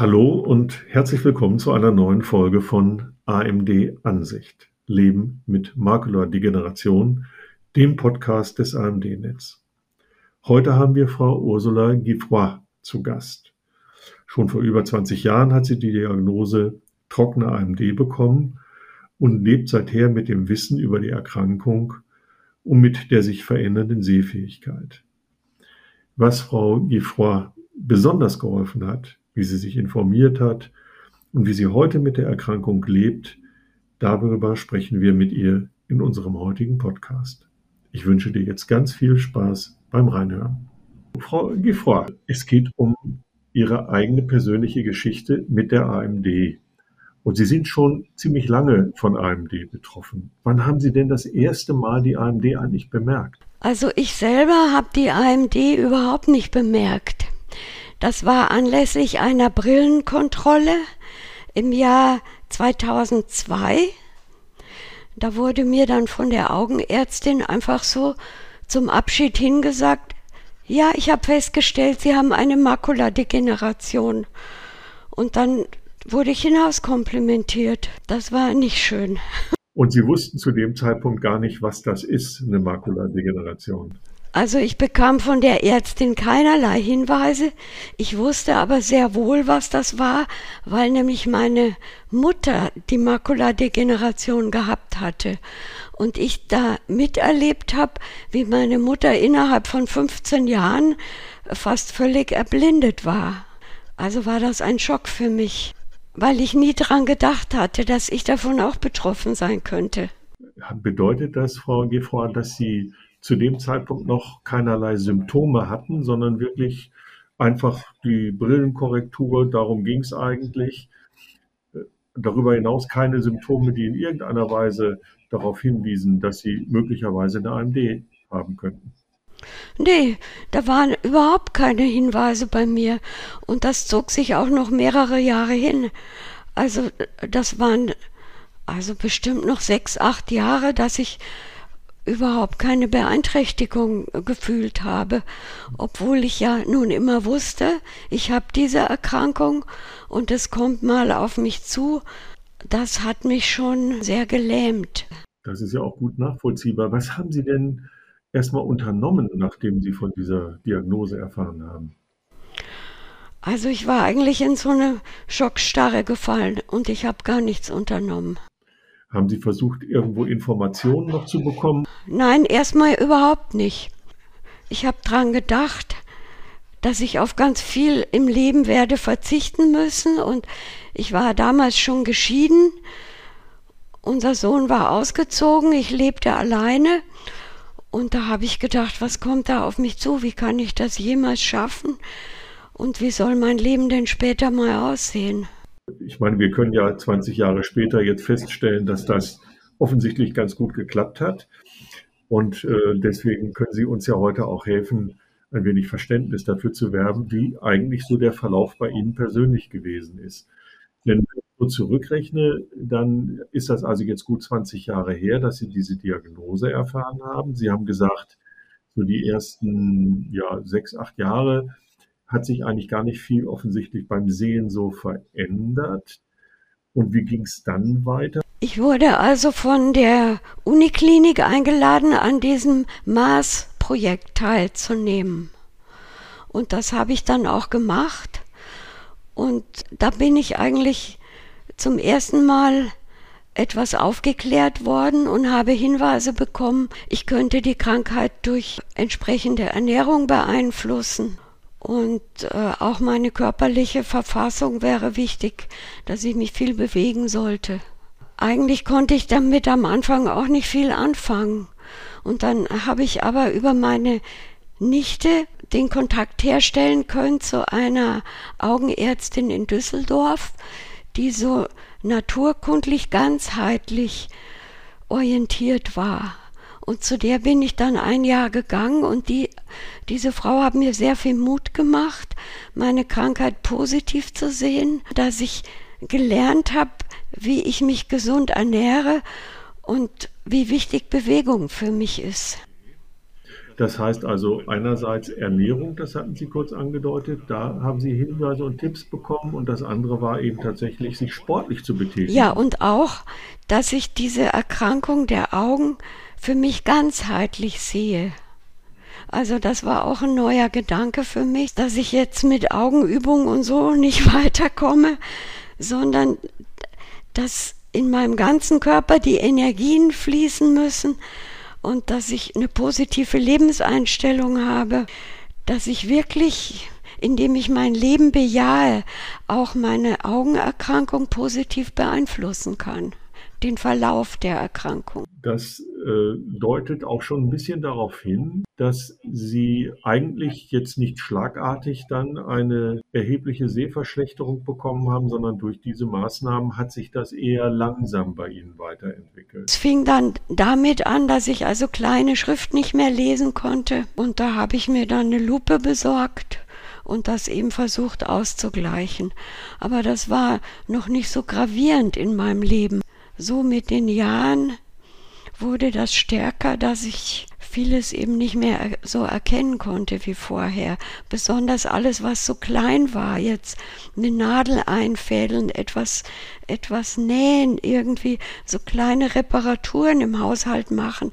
Hallo und herzlich willkommen zu einer neuen Folge von AMD Ansicht. Leben mit Makuladegeneration, dem Podcast des AMD-Netz. Heute haben wir Frau Ursula Giffroy zu Gast. Schon vor über 20 Jahren hat sie die Diagnose trockene AMD bekommen und lebt seither mit dem Wissen über die Erkrankung und mit der sich verändernden Sehfähigkeit. Was Frau Giffroy besonders geholfen hat, wie sie sich informiert hat und wie sie heute mit der Erkrankung lebt, darüber sprechen wir mit ihr in unserem heutigen Podcast. Ich wünsche dir jetzt ganz viel Spaß beim Reinhören. Frau Giffroy, es geht um Ihre eigene persönliche Geschichte mit der AMD. Und Sie sind schon ziemlich lange von AMD betroffen. Wann haben Sie denn das erste Mal die AMD eigentlich bemerkt? Also ich selber habe die AMD überhaupt nicht bemerkt. Das war anlässlich einer Brillenkontrolle im Jahr 2002. Da wurde mir dann von der Augenärztin einfach so zum Abschied hingesagt, ja, ich habe festgestellt, Sie haben eine Makuladegeneration. Und dann wurde ich hinauskomplimentiert. Das war nicht schön. Und Sie wussten zu dem Zeitpunkt gar nicht, was das ist, eine Makuladegeneration. Also ich bekam von der Ärztin keinerlei Hinweise. Ich wusste aber sehr wohl, was das war, weil nämlich meine Mutter die Makuladegeneration gehabt hatte und ich da miterlebt habe, wie meine Mutter innerhalb von 15 Jahren fast völlig erblindet war. Also war das ein Schock für mich, weil ich nie dran gedacht hatte, dass ich davon auch betroffen sein könnte. Bedeutet das, Frau Gefroy, dass Sie zu dem Zeitpunkt noch keinerlei Symptome hatten, sondern wirklich einfach die Brillenkorrektur, darum ging es eigentlich. Darüber hinaus keine Symptome, die in irgendeiner Weise darauf hinwiesen, dass sie möglicherweise eine AMD haben könnten. Nee, da waren überhaupt keine Hinweise bei mir. Und das zog sich auch noch mehrere Jahre hin. Also das waren also bestimmt noch sechs, acht Jahre, dass ich überhaupt keine Beeinträchtigung gefühlt habe, obwohl ich ja nun immer wusste, ich habe diese Erkrankung und es kommt mal auf mich zu. Das hat mich schon sehr gelähmt. Das ist ja auch gut nachvollziehbar. Was haben Sie denn erstmal unternommen, nachdem Sie von dieser Diagnose erfahren haben? Also ich war eigentlich in so eine Schockstarre gefallen und ich habe gar nichts unternommen. Haben Sie versucht, irgendwo Informationen noch zu bekommen? Nein, erstmal überhaupt nicht. Ich habe dran gedacht, dass ich auf ganz viel im Leben werde verzichten müssen und ich war damals schon geschieden. Unser Sohn war ausgezogen, ich lebte alleine und da habe ich gedacht, was kommt da auf mich zu? Wie kann ich das jemals schaffen? Und wie soll mein Leben denn später mal aussehen? Ich meine, wir können ja 20 Jahre später jetzt feststellen, dass das offensichtlich ganz gut geklappt hat. Und äh, deswegen können Sie uns ja heute auch helfen, ein wenig Verständnis dafür zu werben, wie eigentlich so der Verlauf bei Ihnen persönlich gewesen ist. Wenn ich so zurückrechne, dann ist das also jetzt gut 20 Jahre her, dass Sie diese Diagnose erfahren haben. Sie haben gesagt, so die ersten ja, sechs, acht Jahre hat sich eigentlich gar nicht viel offensichtlich beim Sehen so verändert. Und wie ging es dann weiter? Ich wurde also von der Uniklinik eingeladen, an diesem Mars-Projekt teilzunehmen. Und das habe ich dann auch gemacht. Und da bin ich eigentlich zum ersten Mal etwas aufgeklärt worden und habe Hinweise bekommen, ich könnte die Krankheit durch entsprechende Ernährung beeinflussen. Und äh, auch meine körperliche Verfassung wäre wichtig, dass ich mich viel bewegen sollte. Eigentlich konnte ich damit am Anfang auch nicht viel anfangen. Und dann habe ich aber über meine Nichte den Kontakt herstellen können zu einer Augenärztin in Düsseldorf, die so naturkundlich ganzheitlich orientiert war. Und zu der bin ich dann ein Jahr gegangen und die, diese Frau hat mir sehr viel Mut gemacht, meine Krankheit positiv zu sehen, dass ich gelernt habe, wie ich mich gesund ernähre und wie wichtig Bewegung für mich ist. Das heißt also einerseits Ernährung, das hatten Sie kurz angedeutet, da haben Sie Hinweise und Tipps bekommen und das andere war eben tatsächlich, sich sportlich zu betätigen. Ja, und auch, dass ich diese Erkrankung der Augen für mich ganzheitlich sehe. Also das war auch ein neuer Gedanke für mich, dass ich jetzt mit Augenübungen und so nicht weiterkomme, sondern dass in meinem ganzen Körper die Energien fließen müssen und dass ich eine positive Lebenseinstellung habe, dass ich wirklich, indem ich mein Leben bejahe, auch meine Augenerkrankung positiv beeinflussen kann den Verlauf der Erkrankung. Das äh, deutet auch schon ein bisschen darauf hin, dass Sie eigentlich jetzt nicht schlagartig dann eine erhebliche Sehverschlechterung bekommen haben, sondern durch diese Maßnahmen hat sich das eher langsam bei Ihnen weiterentwickelt. Es fing dann damit an, dass ich also kleine Schrift nicht mehr lesen konnte und da habe ich mir dann eine Lupe besorgt und das eben versucht auszugleichen. Aber das war noch nicht so gravierend in meinem Leben so mit den Jahren wurde das stärker, dass ich vieles eben nicht mehr so erkennen konnte wie vorher. Besonders alles, was so klein war, jetzt eine Nadel einfädeln, etwas, etwas nähen, irgendwie so kleine Reparaturen im Haushalt machen.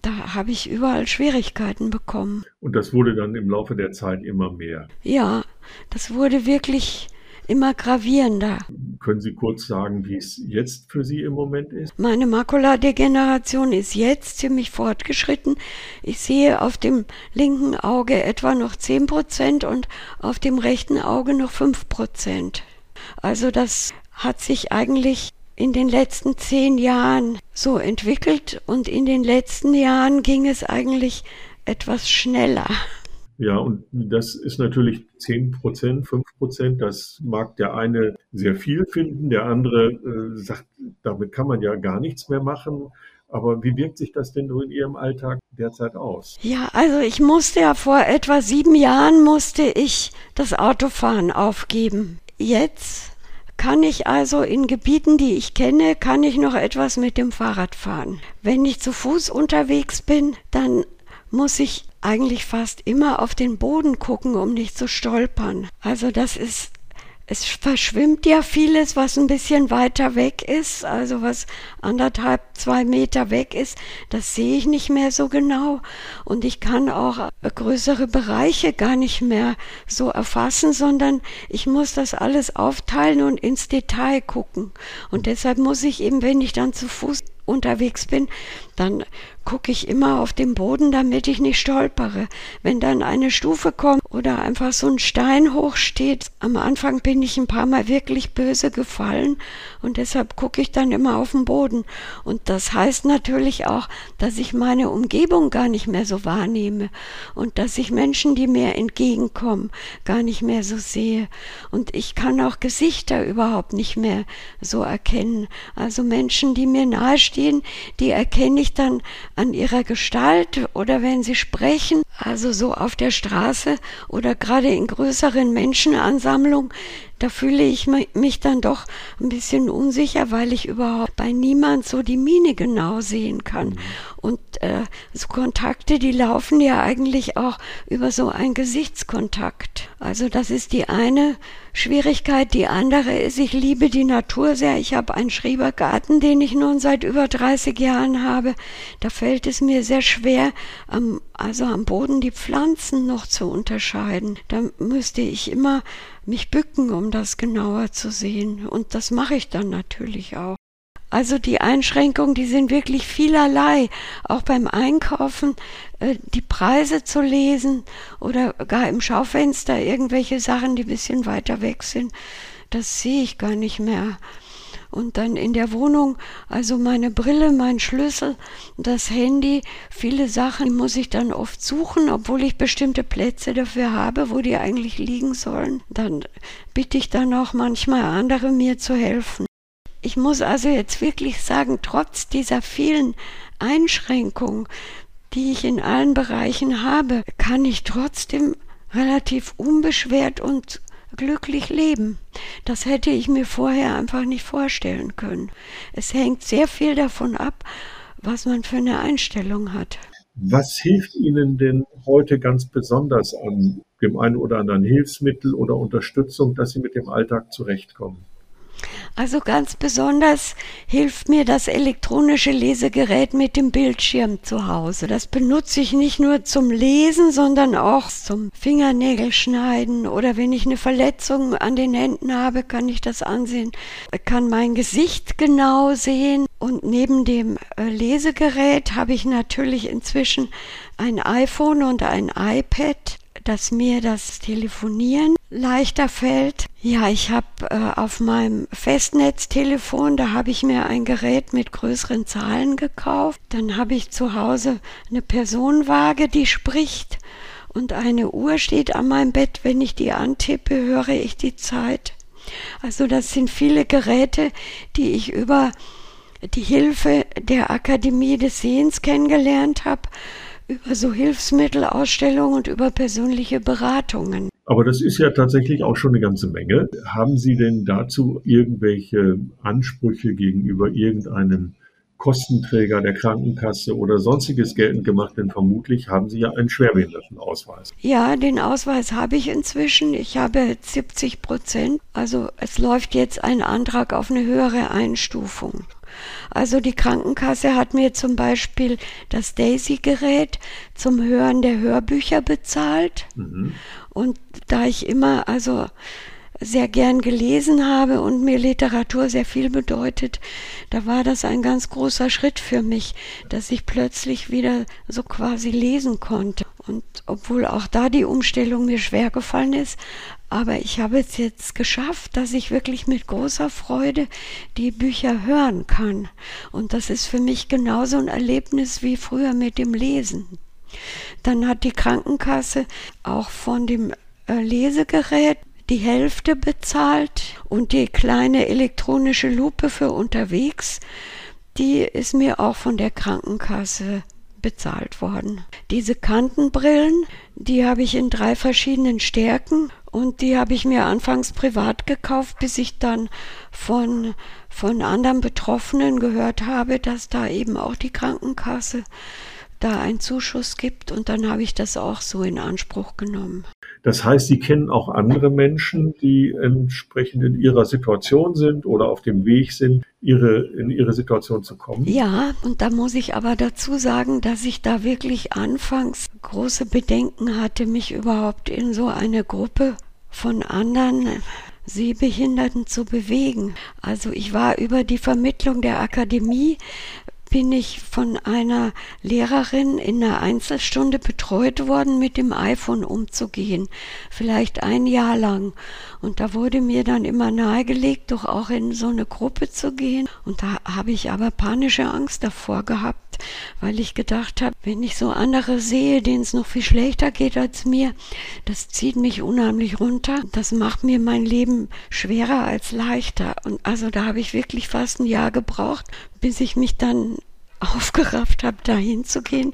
Da habe ich überall Schwierigkeiten bekommen. Und das wurde dann im Laufe der Zeit immer mehr. Ja, das wurde wirklich immer gravierender. Können Sie kurz sagen, wie es jetzt für Sie im Moment ist? Meine Makuladegeneration ist jetzt ziemlich fortgeschritten. Ich sehe auf dem linken Auge etwa noch 10 Prozent und auf dem rechten Auge noch 5 Prozent. Also das hat sich eigentlich in den letzten zehn Jahren so entwickelt und in den letzten Jahren ging es eigentlich etwas schneller. Ja, und das ist natürlich 10 Prozent, 5 Prozent. Das mag der eine sehr viel finden, der andere äh, sagt, damit kann man ja gar nichts mehr machen. Aber wie wirkt sich das denn in Ihrem Alltag derzeit aus? Ja, also ich musste ja vor etwa sieben Jahren musste ich das Autofahren aufgeben. Jetzt kann ich also in Gebieten, die ich kenne, kann ich noch etwas mit dem Fahrrad fahren. Wenn ich zu Fuß unterwegs bin, dann muss ich eigentlich fast immer auf den Boden gucken, um nicht zu stolpern. Also das ist es verschwimmt ja vieles, was ein bisschen weiter weg ist, also was anderthalb, zwei Meter weg ist, das sehe ich nicht mehr so genau. Und ich kann auch größere Bereiche gar nicht mehr so erfassen, sondern ich muss das alles aufteilen und ins Detail gucken. Und deshalb muss ich eben, wenn ich dann zu Fuß unterwegs bin, dann gucke ich immer auf den Boden, damit ich nicht stolpere. Wenn dann eine Stufe kommt oder einfach so ein Stein hochsteht, am Anfang bin ich ein paar Mal wirklich böse gefallen und deshalb gucke ich dann immer auf den Boden. Und das heißt natürlich auch, dass ich meine Umgebung gar nicht mehr so wahrnehme und dass ich Menschen, die mir entgegenkommen, gar nicht mehr so sehe. Und ich kann auch Gesichter überhaupt nicht mehr so erkennen. Also Menschen, die mir nahestehen, die erkenne ich dann an ihrer Gestalt oder wenn sie sprechen, also so auf der Straße oder gerade in größeren Menschenansammlungen, da fühle ich mich dann doch ein bisschen unsicher, weil ich überhaupt bei niemand so die Miene genau sehen kann. Mhm. Und äh, so Kontakte, die laufen ja eigentlich auch über so einen Gesichtskontakt. Also das ist die eine Schwierigkeit. Die andere ist, ich liebe die Natur sehr. Ich habe einen Schrebergarten, den ich nun seit über 30 Jahren habe. Da fällt es mir sehr schwer, am, also am Boden die Pflanzen noch zu unterscheiden. Da müsste ich immer mich bücken, um das genauer zu sehen. Und das mache ich dann natürlich auch. Also die Einschränkungen, die sind wirklich vielerlei. Auch beim Einkaufen äh, die Preise zu lesen oder gar im Schaufenster irgendwelche Sachen, die ein bisschen weiter weg sind, das sehe ich gar nicht mehr. Und dann in der Wohnung, also meine Brille, mein Schlüssel, das Handy, viele Sachen muss ich dann oft suchen, obwohl ich bestimmte Plätze dafür habe, wo die eigentlich liegen sollen. Dann bitte ich dann auch manchmal andere mir zu helfen. Ich muss also jetzt wirklich sagen, trotz dieser vielen Einschränkungen, die ich in allen Bereichen habe, kann ich trotzdem relativ unbeschwert und glücklich leben. Das hätte ich mir vorher einfach nicht vorstellen können. Es hängt sehr viel davon ab, was man für eine Einstellung hat. Was hilft Ihnen denn heute ganz besonders an dem einen oder anderen Hilfsmittel oder Unterstützung, dass Sie mit dem Alltag zurechtkommen? Also ganz besonders hilft mir das elektronische Lesegerät mit dem Bildschirm zu Hause. Das benutze ich nicht nur zum Lesen, sondern auch zum Fingernägelschneiden oder wenn ich eine Verletzung an den Händen habe, kann ich das ansehen, kann mein Gesicht genau sehen und neben dem äh, Lesegerät habe ich natürlich inzwischen ein iPhone und ein iPad dass mir das Telefonieren leichter fällt. Ja, ich habe äh, auf meinem Festnetztelefon, da habe ich mir ein Gerät mit größeren Zahlen gekauft. Dann habe ich zu Hause eine Personenwaage, die spricht und eine Uhr steht an meinem Bett. Wenn ich die antippe, höre ich die Zeit. Also das sind viele Geräte, die ich über die Hilfe der Akademie des Sehens kennengelernt habe über so Hilfsmittelausstellungen und über persönliche Beratungen. Aber das ist ja tatsächlich auch schon eine ganze Menge. Haben Sie denn dazu irgendwelche Ansprüche gegenüber irgendeinem Kostenträger der Krankenkasse oder sonstiges geltend gemacht, denn vermutlich haben Sie ja einen Schwerbehindertenausweis. Ja, den Ausweis habe ich inzwischen. Ich habe 70 Prozent. Also es läuft jetzt ein Antrag auf eine höhere Einstufung. Also die Krankenkasse hat mir zum Beispiel das Daisy-Gerät zum Hören der Hörbücher bezahlt. Mhm. Und da ich immer also sehr gern gelesen habe und mir Literatur sehr viel bedeutet, da war das ein ganz großer Schritt für mich, dass ich plötzlich wieder so quasi lesen konnte. Und obwohl auch da die Umstellung mir schwer gefallen ist, aber ich habe es jetzt geschafft, dass ich wirklich mit großer Freude die Bücher hören kann. Und das ist für mich genauso ein Erlebnis wie früher mit dem Lesen. Dann hat die Krankenkasse auch von dem äh, Lesegerät die Hälfte bezahlt und die kleine elektronische Lupe für unterwegs, die ist mir auch von der Krankenkasse bezahlt worden. Diese Kantenbrillen, die habe ich in drei verschiedenen Stärken und die habe ich mir anfangs privat gekauft, bis ich dann von, von anderen Betroffenen gehört habe, dass da eben auch die Krankenkasse da einen Zuschuss gibt und dann habe ich das auch so in Anspruch genommen. Das heißt, Sie kennen auch andere Menschen, die entsprechend in ihrer Situation sind oder auf dem Weg sind, ihre, in ihre Situation zu kommen. Ja, und da muss ich aber dazu sagen, dass ich da wirklich anfangs große Bedenken hatte, mich überhaupt in so eine Gruppe von anderen Sehbehinderten zu bewegen. Also ich war über die Vermittlung der Akademie bin ich von einer Lehrerin in einer Einzelstunde betreut worden, mit dem iPhone umzugehen, vielleicht ein Jahr lang. Und da wurde mir dann immer nahegelegt, doch auch in so eine Gruppe zu gehen. Und da habe ich aber panische Angst davor gehabt, weil ich gedacht habe, wenn ich so andere sehe, denen es noch viel schlechter geht als mir, das zieht mich unheimlich runter. Das macht mir mein Leben schwerer als leichter. Und also da habe ich wirklich fast ein Jahr gebraucht, bis ich mich dann aufgerafft habe, da hinzugehen.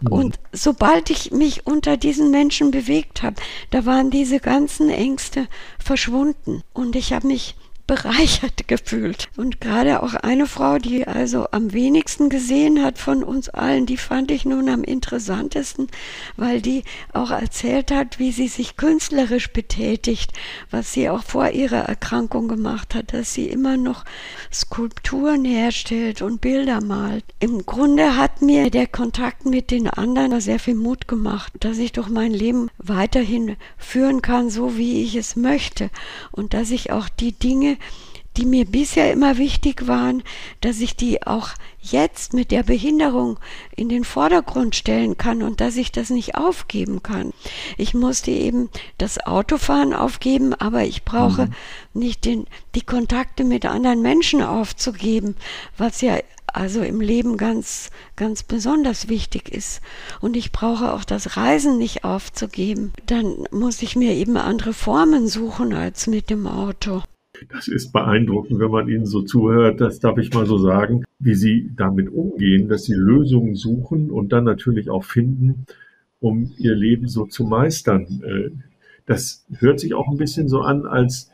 Mhm. Und sobald ich mich unter diesen Menschen bewegt habe, da waren diese ganzen Ängste verschwunden. Und ich habe mich bereichert gefühlt. Und gerade auch eine Frau, die also am wenigsten gesehen hat von uns allen, die fand ich nun am interessantesten, weil die auch erzählt hat, wie sie sich künstlerisch betätigt, was sie auch vor ihrer Erkrankung gemacht hat, dass sie immer noch Skulpturen herstellt und Bilder malt. Im Grunde hat mir der Kontakt mit den anderen sehr viel Mut gemacht, dass ich doch mein Leben weiterhin führen kann, so wie ich es möchte und dass ich auch die Dinge, die mir bisher immer wichtig waren, dass ich die auch jetzt mit der Behinderung in den Vordergrund stellen kann und dass ich das nicht aufgeben kann. Ich musste eben das Autofahren aufgeben, aber ich brauche mhm. nicht den, die Kontakte mit anderen Menschen aufzugeben, was ja also im Leben ganz, ganz besonders wichtig ist. Und ich brauche auch das Reisen nicht aufzugeben. Dann muss ich mir eben andere Formen suchen als mit dem Auto. Das ist beeindruckend, wenn man Ihnen so zuhört, das darf ich mal so sagen, wie Sie damit umgehen, dass Sie Lösungen suchen und dann natürlich auch finden, um Ihr Leben so zu meistern. Äh, das hört sich auch ein bisschen so an, als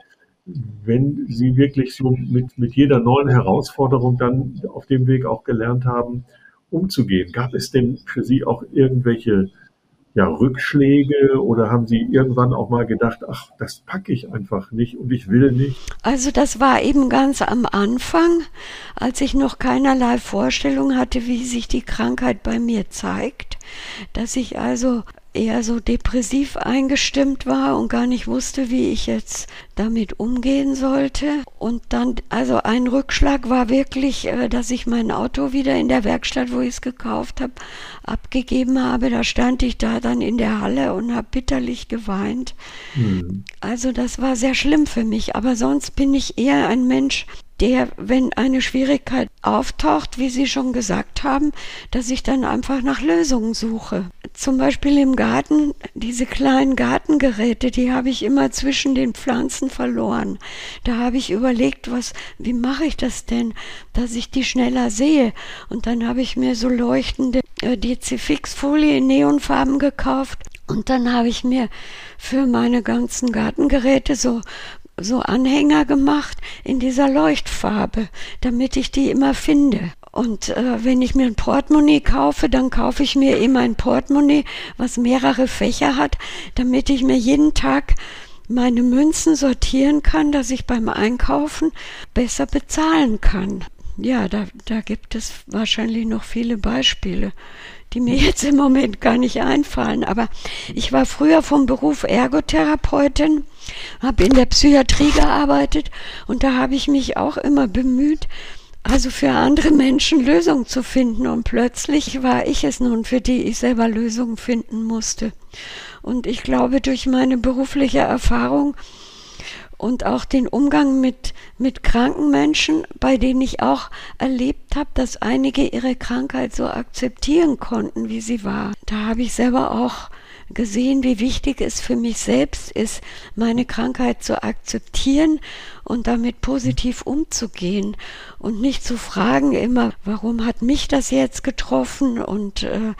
wenn Sie wirklich so mit, mit jeder neuen Herausforderung dann auf dem Weg auch gelernt haben, umzugehen. Gab es denn für Sie auch irgendwelche ja, Rückschläge oder haben Sie irgendwann auch mal gedacht, ach, das packe ich einfach nicht und ich will nicht? Also das war eben ganz am Anfang, als ich noch keinerlei Vorstellung hatte, wie sich die Krankheit bei mir zeigt, dass ich also eher so depressiv eingestimmt war und gar nicht wusste, wie ich jetzt damit umgehen sollte. Und dann, also ein Rückschlag war wirklich, äh, dass ich mein Auto wieder in der Werkstatt, wo ich es gekauft habe, abgegeben habe. Da stand ich da dann in der Halle und habe bitterlich geweint. Mhm. Also das war sehr schlimm für mich. Aber sonst bin ich eher ein Mensch, der, wenn eine Schwierigkeit auftaucht, wie Sie schon gesagt haben, dass ich dann einfach nach Lösungen suche. Zum Beispiel im Garten, diese kleinen Gartengeräte, die habe ich immer zwischen den Pflanzen verloren. Da habe ich überlegt, was, wie mache ich das denn, dass ich die schneller sehe? Und dann habe ich mir so leuchtende äh, DC-Fix-Folie in Neonfarben gekauft und dann habe ich mir für meine ganzen Gartengeräte so so Anhänger gemacht in dieser Leuchtfarbe, damit ich die immer finde. Und äh, wenn ich mir ein Portemonnaie kaufe, dann kaufe ich mir immer ein Portemonnaie, was mehrere Fächer hat, damit ich mir jeden Tag meine Münzen sortieren kann, dass ich beim Einkaufen besser bezahlen kann. Ja, da, da gibt es wahrscheinlich noch viele Beispiele die mir jetzt im Moment gar nicht einfallen. Aber ich war früher vom Beruf Ergotherapeutin, habe in der Psychiatrie gearbeitet und da habe ich mich auch immer bemüht, also für andere Menschen Lösungen zu finden. Und plötzlich war ich es nun, für die ich selber Lösungen finden musste. Und ich glaube, durch meine berufliche Erfahrung und auch den Umgang mit, mit kranken Menschen, bei denen ich auch erlebt habe, dass einige ihre Krankheit so akzeptieren konnten, wie sie war. Da habe ich selber auch gesehen, wie wichtig es für mich selbst ist, meine Krankheit zu akzeptieren und damit positiv umzugehen und nicht zu fragen immer, warum hat mich das jetzt getroffen und äh,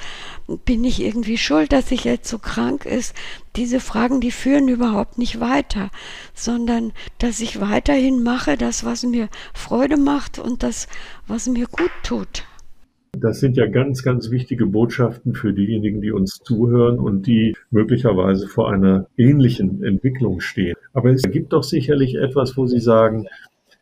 bin ich irgendwie schuld, dass ich jetzt so krank ist. Diese Fragen, die führen überhaupt nicht weiter, sondern dass ich weiterhin mache, das, was mir Freude macht und das, was mir gut tut. Das sind ja ganz, ganz wichtige Botschaften für diejenigen, die uns zuhören und die möglicherweise vor einer ähnlichen Entwicklung stehen. Aber es gibt doch sicherlich etwas, wo Sie sagen,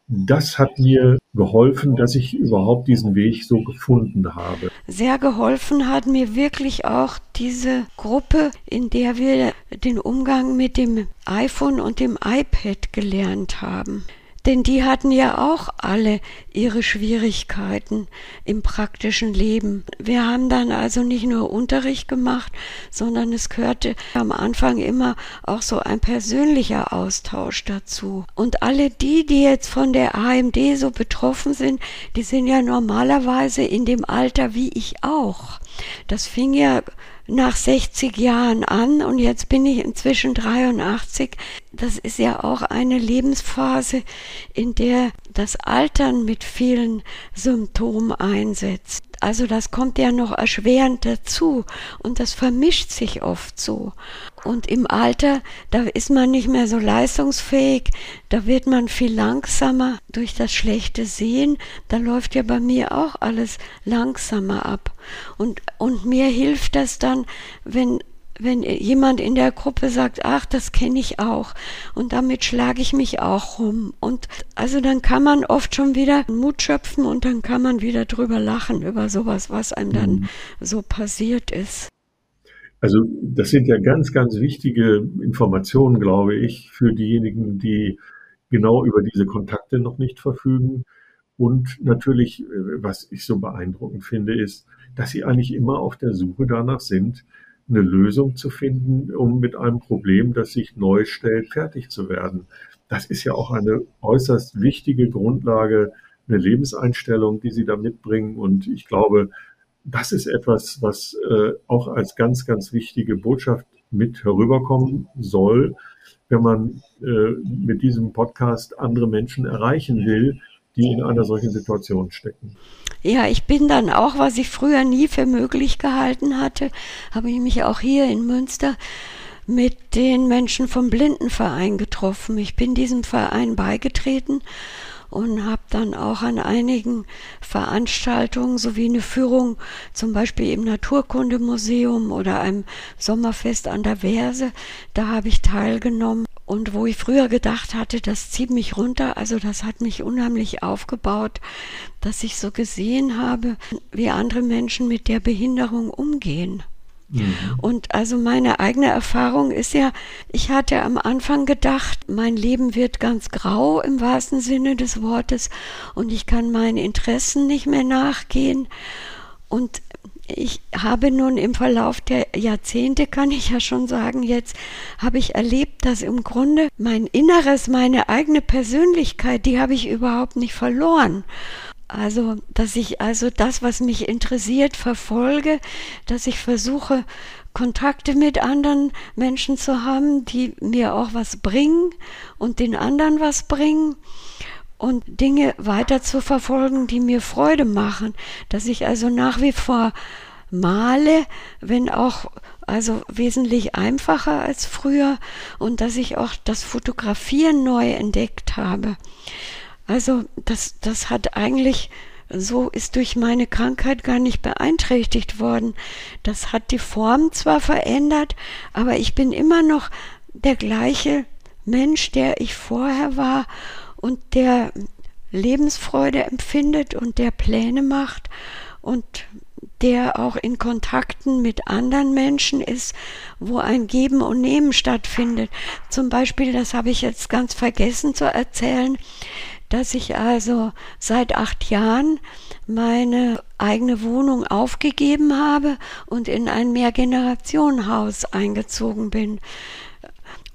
das hat mir geholfen, dass ich überhaupt diesen Weg so gefunden habe. Sehr geholfen hat mir wirklich auch diese Gruppe, in der wir den Umgang mit dem iPhone und dem iPad gelernt haben. Denn die hatten ja auch alle ihre Schwierigkeiten im praktischen Leben. Wir haben dann also nicht nur Unterricht gemacht, sondern es gehörte am Anfang immer auch so ein persönlicher Austausch dazu. Und alle die, die jetzt von der AMD so betroffen sind, die sind ja normalerweise in dem Alter wie ich auch. Das fing ja nach 60 Jahren an und jetzt bin ich inzwischen 83. Das ist ja auch eine Lebensphase, in der das Altern mit vielen Symptomen einsetzt. Also das kommt ja noch erschwerend dazu und das vermischt sich oft so. Und im Alter, da ist man nicht mehr so leistungsfähig, da wird man viel langsamer durch das schlechte Sehen. Da läuft ja bei mir auch alles langsamer ab. Und, und mir hilft das dann, wenn wenn jemand in der Gruppe sagt, ach, das kenne ich auch und damit schlage ich mich auch rum. Und also dann kann man oft schon wieder Mut schöpfen und dann kann man wieder drüber lachen über sowas, was einem dann mhm. so passiert ist. Also das sind ja ganz, ganz wichtige Informationen, glaube ich, für diejenigen, die genau über diese Kontakte noch nicht verfügen. Und natürlich, äh, was ich so beeindruckend finde, ist, dass sie eigentlich immer auf der Suche danach sind, eine Lösung zu finden, um mit einem Problem, das sich neu stellt, fertig zu werden. Das ist ja auch eine äußerst wichtige Grundlage, eine Lebenseinstellung, die Sie da mitbringen. Und ich glaube, das ist etwas, was äh, auch als ganz, ganz wichtige Botschaft mit herüberkommen soll, wenn man äh, mit diesem Podcast andere Menschen erreichen will, die in einer solchen Situation stecken. Ja, ich bin dann auch, was ich früher nie für möglich gehalten hatte, habe ich mich auch hier in Münster mit den Menschen vom Blindenverein getroffen. Ich bin diesem Verein beigetreten und habe dann auch an einigen Veranstaltungen sowie eine Führung, zum Beispiel im Naturkundemuseum oder einem Sommerfest an der Verse, da habe ich teilgenommen. Und wo ich früher gedacht hatte, das zieht mich runter, also das hat mich unheimlich aufgebaut, dass ich so gesehen habe, wie andere Menschen mit der Behinderung umgehen. Mhm. Und also meine eigene Erfahrung ist ja, ich hatte am Anfang gedacht, mein Leben wird ganz grau im wahrsten Sinne des Wortes und ich kann meinen Interessen nicht mehr nachgehen. Und ich habe nun im Verlauf der Jahrzehnte, kann ich ja schon sagen, jetzt habe ich erlebt, dass im Grunde mein Inneres, meine eigene Persönlichkeit, die habe ich überhaupt nicht verloren. Also, dass ich also das, was mich interessiert, verfolge, dass ich versuche, Kontakte mit anderen Menschen zu haben, die mir auch was bringen und den anderen was bringen und Dinge weiter zu verfolgen, die mir Freude machen, dass ich also nach wie vor male, wenn auch also wesentlich einfacher als früher und dass ich auch das Fotografieren neu entdeckt habe. Also das, das hat eigentlich, so ist durch meine Krankheit gar nicht beeinträchtigt worden. Das hat die Form zwar verändert, aber ich bin immer noch der gleiche Mensch, der ich vorher war und der Lebensfreude empfindet und der Pläne macht und der auch in Kontakten mit anderen Menschen ist, wo ein Geben und Nehmen stattfindet. Zum Beispiel, das habe ich jetzt ganz vergessen zu erzählen, dass ich also seit acht Jahren meine eigene Wohnung aufgegeben habe und in ein Mehrgenerationenhaus eingezogen bin.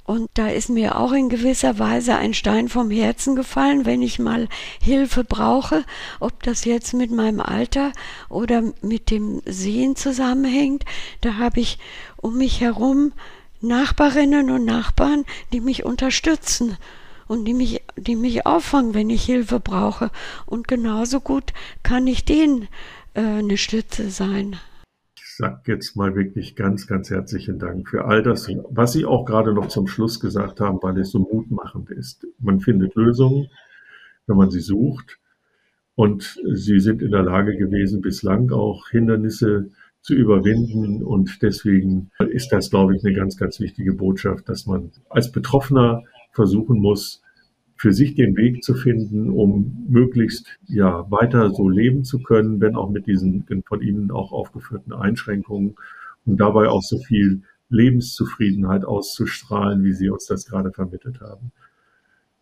Und da ist mir auch in gewisser Weise ein Stein vom Herzen gefallen, wenn ich mal Hilfe brauche, ob das jetzt mit meinem Alter oder mit dem Sehen zusammenhängt. Da habe ich um mich herum Nachbarinnen und Nachbarn, die mich unterstützen und die mich, die mich auffangen, wenn ich Hilfe brauche. Und genauso gut kann ich denen äh, eine Stütze sein. Sage jetzt mal wirklich ganz, ganz herzlichen Dank für all das, was Sie auch gerade noch zum Schluss gesagt haben, weil es so mutmachend ist. Man findet Lösungen, wenn man sie sucht. Und Sie sind in der Lage gewesen, bislang auch Hindernisse zu überwinden. Und deswegen ist das, glaube ich, eine ganz, ganz wichtige Botschaft, dass man als Betroffener versuchen muss, für sich den Weg zu finden, um möglichst ja weiter so leben zu können, wenn auch mit diesen von Ihnen auch aufgeführten Einschränkungen und dabei auch so viel Lebenszufriedenheit auszustrahlen, wie Sie uns das gerade vermittelt haben.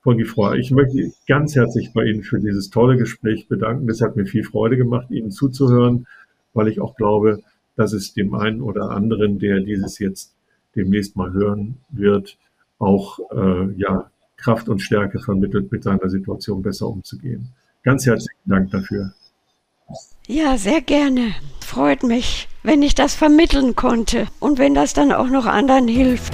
Frau Gifroy, ich möchte ganz herzlich bei Ihnen für dieses tolle Gespräch bedanken. Es hat mir viel Freude gemacht, Ihnen zuzuhören, weil ich auch glaube, dass es dem einen oder anderen, der dieses jetzt demnächst mal hören wird, auch äh, ja, Kraft und Stärke vermittelt, mit seiner Situation besser umzugehen. Ganz herzlichen Dank dafür. Ja, sehr gerne. Freut mich, wenn ich das vermitteln konnte und wenn das dann auch noch anderen hilft.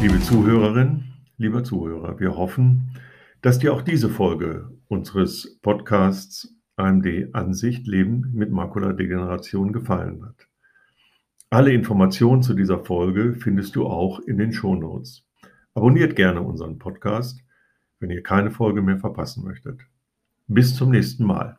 Liebe Zuhörerin, lieber Zuhörer, wir hoffen, dass dir auch diese Folge unseres Podcasts AMD Ansicht Leben mit Makuladegeneration gefallen hat. Alle Informationen zu dieser Folge findest du auch in den Shownotes. Abonniert gerne unseren Podcast, wenn ihr keine Folge mehr verpassen möchtet. Bis zum nächsten Mal.